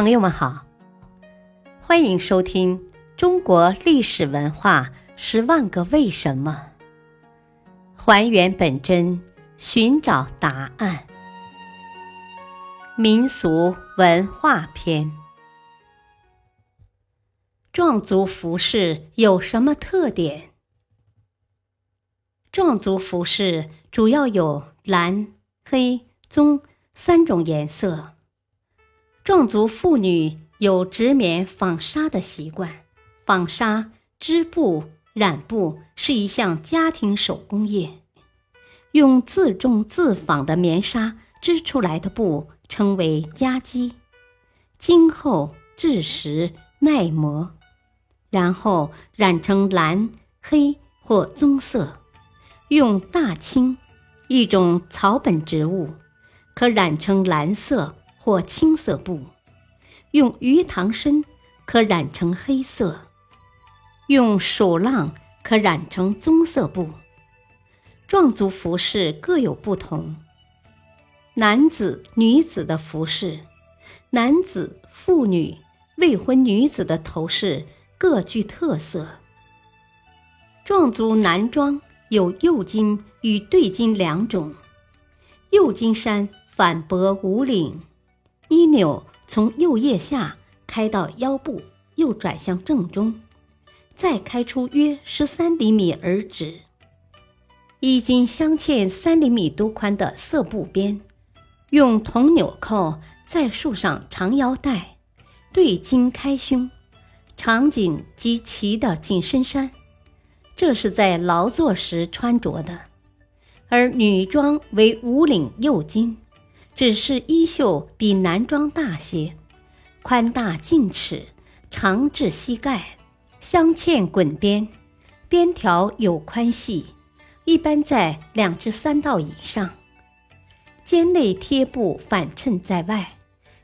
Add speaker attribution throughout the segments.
Speaker 1: 朋友们好，欢迎收听《中国历史文化十万个为什么》，还原本真，寻找答案。民俗文化篇：壮族服饰有什么特点？壮族服饰主要有蓝、黑、棕三种颜色。壮族妇女有织棉纺纱的习惯，纺纱、织布、染布是一项家庭手工业。用自种自纺的棉纱织出来的布称为家机，经厚、质实、耐磨，然后染成蓝、黑或棕色。用大青，一种草本植物，可染成蓝色。或青色布，用鱼塘参可染成黑色；用鼠浪可染成棕色布。壮族服饰各有不同。男子、女子的服饰，男子、妇女、未婚女子的头饰各具特色。壮族男装有右襟与对襟两种，右襟衫反驳无领。衣纽从右腋下开到腰部，又转向正中，再开出约十三厘米而止。衣襟镶嵌三厘米多宽的色布边，用铜纽扣再束上长腰带，对襟开胸，长颈及齐的紧身衫，这是在劳作时穿着的。而女装为无领右襟。只是衣袖比男装大些，宽大近尺，长至膝盖，镶嵌滚边，边条有宽细，一般在两至三道以上。肩内贴布反衬在外，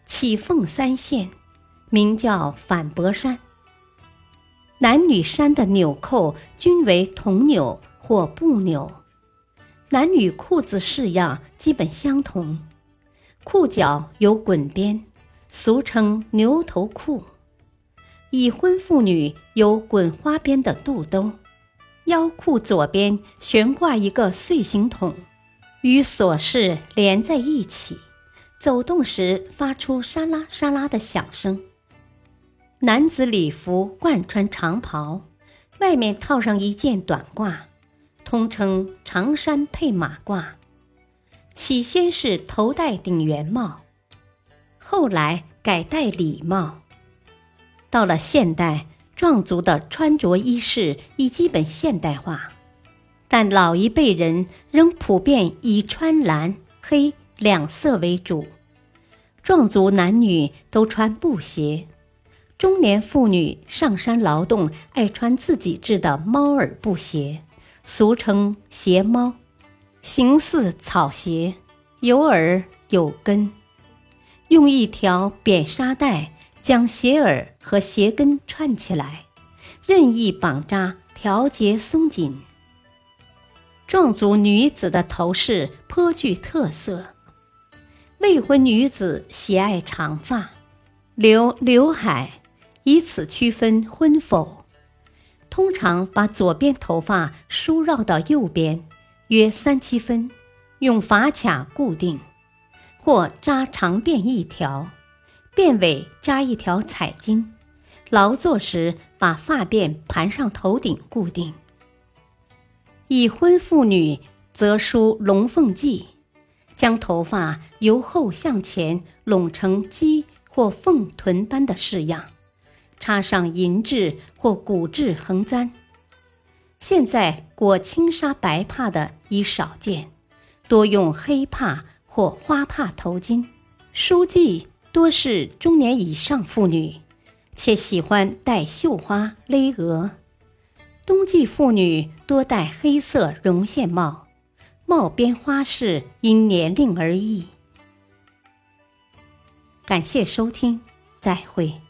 Speaker 1: 起缝三线，名叫反驳衫。男女衫的纽扣均为铜纽或布纽，男女裤子式样基本相同。裤脚有滚边，俗称牛头裤。已婚妇女有滚花边的肚兜，腰裤左边悬挂一个穗形筒，与锁饰连在一起，走动时发出沙拉沙拉的响声。男子礼服贯穿长袍，外面套上一件短褂，通称长衫配马褂。起先是头戴顶圆帽，后来改戴礼帽。到了现代，壮族的穿着衣饰已基本现代化，但老一辈人仍普遍以穿蓝、黑两色为主。壮族男女都穿布鞋，中年妇女上山劳动爱穿自己制的猫耳布鞋，俗称鞋猫。形似草鞋，有耳有根，用一条扁纱带将鞋耳和鞋跟串起来，任意绑扎，调节松紧。壮族女子的头饰颇具特色，未婚女子喜爱长发，留刘海，以此区分婚否。通常把左边头发梳绕到右边。约三七分，用发卡固定，或扎长辫一条，辫尾扎一条彩金。劳作时把发辫盘上头顶固定。已婚妇女则梳龙凤髻，将头发由后向前拢成鸡或凤臀般的式样，插上银质或骨质横簪。现在裹轻纱白帕的已少见，多用黑帕或花帕头巾。书记多是中年以上妇女，且喜欢戴绣花勒额。冬季妇女多戴黑色绒线帽，帽边花饰因年龄而异。感谢收听，再会。